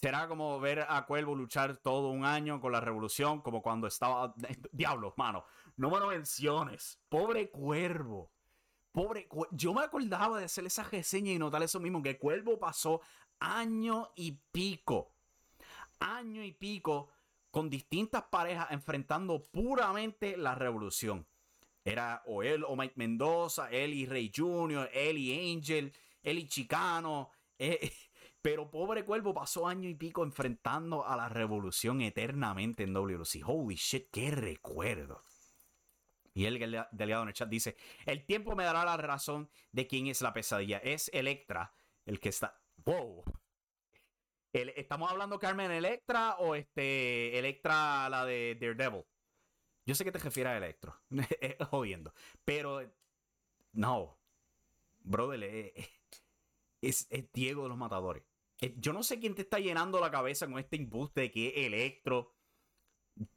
será como ver a Cuervo luchar todo un año con la revolución, como cuando estaba. Diablos, mano. No me lo menciones. Pobre Cuervo. Pobre. Yo me acordaba de hacer esa reseña y notar eso mismo: que Cuervo pasó año y pico. Año y pico con distintas parejas enfrentando puramente la revolución. Era o él o Mike Mendoza, él y Rey Jr., él y Angel, él y Chicano. Eh, pero pobre cuervo pasó año y pico enfrentando a la revolución eternamente en WC. Holy shit, qué recuerdo. Y el delegado en el chat dice: El tiempo me dará la razón de quién es la pesadilla. Es Electra el que está. ¡Wow! ¿Estamos hablando Carmen Electra o este Electra la de Daredevil? Yo sé que te refieres a Electro. Jodiendo. Pero no. Brother, eh, eh, es, Diego de los Matadores. Eh, yo no sé quién te está llenando la cabeza con este imbuste de que Electro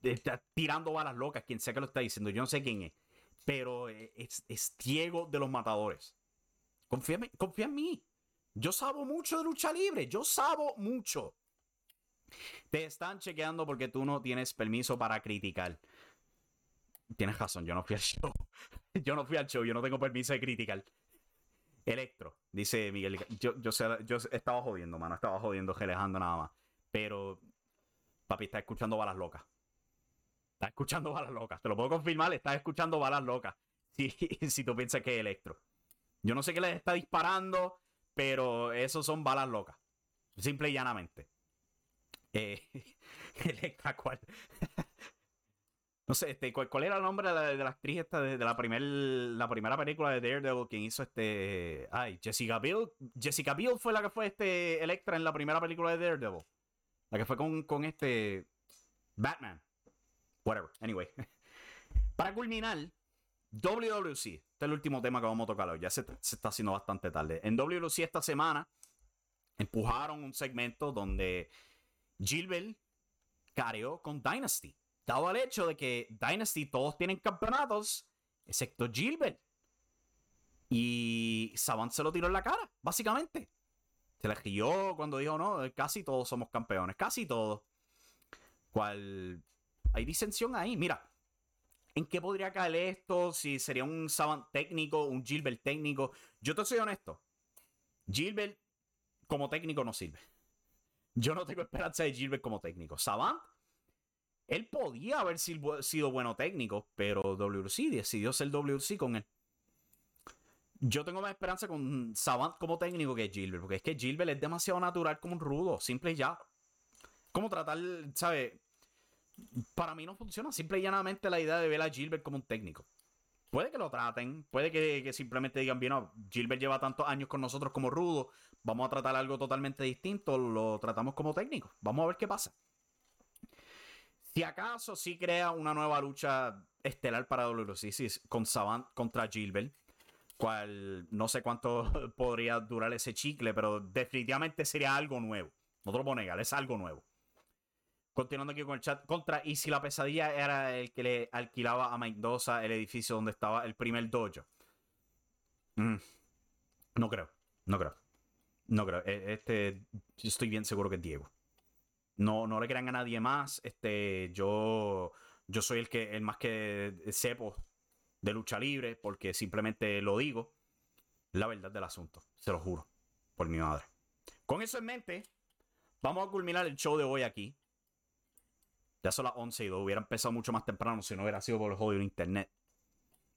está tirando balas locas. Quien sea que lo está diciendo. Yo no sé quién es. Pero es, es Diego de los Matadores. Confía, confía en mí. Yo sabo mucho de lucha libre, yo sabo mucho. Te están chequeando porque tú no tienes permiso para criticar. Tienes razón, yo no fui al show. Yo no fui al show, yo no tengo permiso de criticar. Electro, dice Miguel. Yo, yo, yo estaba jodiendo, mano. Estaba jodiendo, gelejando nada más. Pero, papi, está escuchando balas locas. Está escuchando balas locas. Te lo puedo confirmar, estás escuchando balas locas. Si, si tú piensas que es Electro. Yo no sé qué les está disparando. Pero esos son balas locas. Simple y llanamente. Eh, Electra, ¿cuál? no sé, este, ¿cuál, era el nombre de la, actriz esta de, la, primer, la primera película de Daredevil quien hizo este. Ay, Jessica Biel. Jessica Biel fue la que fue este Electra en la primera película de Daredevil. La que fue con, con este. Batman. Whatever. Anyway. Para culminar, WWC. Este es el último tema que vamos a tocar hoy. Ya se, está haciendo bastante tarde. En WWC esta semana empujaron un segmento donde Gilbert careó con Dynasty. Dado el hecho de que Dynasty todos tienen campeonatos, excepto Gilbert. Y Savant se lo tiró en la cara, básicamente. Se le rió cuando dijo, no, casi todos somos campeones, casi todos. Cual hay disensión ahí. Mira, ¿en qué podría caer esto? Si sería un Savant técnico, un Gilbert técnico. Yo te soy honesto. Gilbert como técnico no sirve. Yo no tengo esperanza de Gilbert como técnico. Savant, él podía haber sido bueno técnico, pero WC decidió ser WC con él. Yo tengo más esperanza con Savant como técnico que Gilbert, porque es que Gilbert es demasiado natural como un rudo, simple ya. Como tratar, ¿sabes? Para mí no funciona, simple y llanamente la idea de ver a Gilbert como un técnico. Puede que lo traten, puede que, simplemente digan, bien, no, Gilbert lleva tantos años con nosotros como rudo, vamos a tratar algo totalmente distinto, lo tratamos como técnico, vamos a ver qué pasa. Si acaso sí crea una nueva lucha estelar para WCC con Savant contra Gilbert, cual no sé cuánto podría durar ese chicle, pero definitivamente sería algo nuevo. No te lo puedo negar, es algo nuevo. Continuando aquí con el chat, contra, y si la pesadilla era el que le alquilaba a Mendoza el edificio donde estaba el primer dojo. Mm, no creo, no creo. No creo. E, este, estoy bien seguro que es Diego. No, no le crean a nadie más. Este, yo, yo soy el que, el más que sepo de lucha libre, porque simplemente lo digo. La verdad del asunto, se lo juro, por mi madre. Con eso en mente, vamos a culminar el show de hoy aquí. Ya son las 11 y 2. Hubiera empezado mucho más temprano si no hubiera sido por el jodido internet.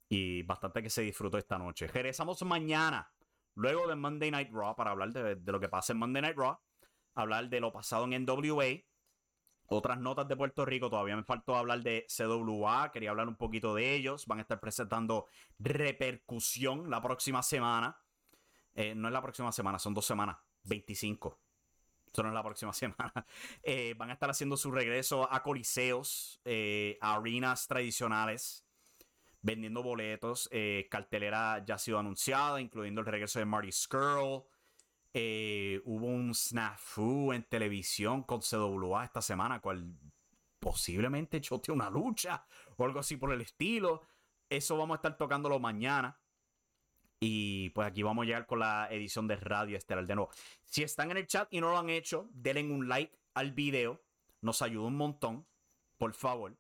Y bastante que se disfrutó esta noche. Regresamos mañana Luego de Monday Night Raw, para hablar de, lo que pasa en Monday Night Raw, hablar de lo pasado en NWA, otras notas de Puerto Rico, todavía me faltó hablar de CWA, quería hablar un poquito de ellos, van a estar presentando repercusión la próxima semana. Eh, no es la próxima semana, son dos semanas, 25. Eso no es la próxima semana. Eh, van a estar haciendo su regreso a coliseos, eh, a arenas tradicionales vendiendo boletos. Eh, cartelera ya ha sido anunciada, incluyendo el regreso de Marty Skrull. Eh, hubo un snafu en televisión con CWA esta semana, cual posiblemente choteó una lucha o algo así por el estilo. Eso vamos a estar tocándolo mañana. Y pues aquí vamos a llegar con la edición de Radio Estelar de nuevo. Si están en el chat y no lo han hecho, denle un like al video. Nos ayuda un montón. Por favor.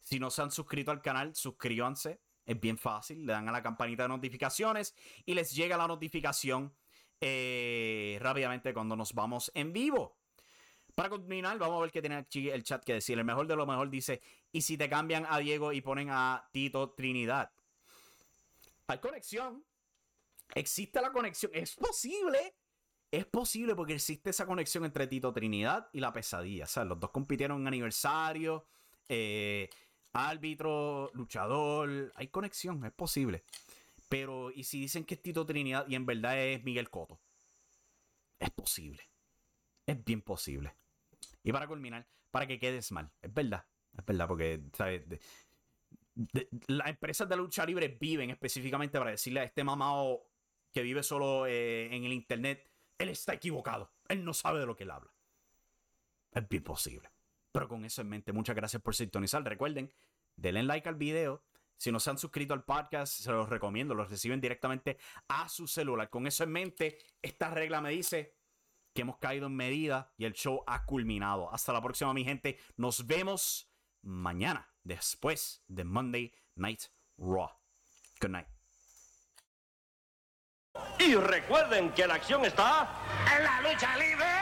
Si no se han suscrito al canal, suscríbanse. Es bien fácil. Le dan a la campanita de notificaciones y les llega la notificación eh, rápidamente cuando nos vamos en vivo. Para continuar, vamos a ver qué tiene el chat que decir. El mejor de lo mejor dice: ¿Y si te cambian a Diego y ponen a Tito Trinidad? Hay conexión. Existe la conexión. Es posible. Es posible porque existe esa conexión entre Tito Trinidad y la pesadilla. O sea, los dos compitieron en aniversario. Eh, árbitro, luchador, hay conexión, es posible. Pero, ¿y si dicen que es Tito Trinidad y en verdad es Miguel Coto? Es posible. Es bien posible. Y para culminar, para que quedes mal, es verdad. Es verdad, porque, ¿sabes? las empresas de lucha libre viven específicamente para decirle a este mamado que vive solo eh, en el internet, él está equivocado. Él no sabe de lo que él habla. Es bien posible. Pero con eso en mente, muchas gracias por sintonizar. Recuerden, denle like al video. Si no se han suscrito al podcast, se los recomiendo. Los reciben directamente a su celular. Con eso en mente, esta regla me dice que hemos caído en medida y el show ha culminado. Hasta la próxima, mi gente. Nos vemos mañana, después de Monday Night Raw. Good night. Y recuerden que la acción está en la lucha libre.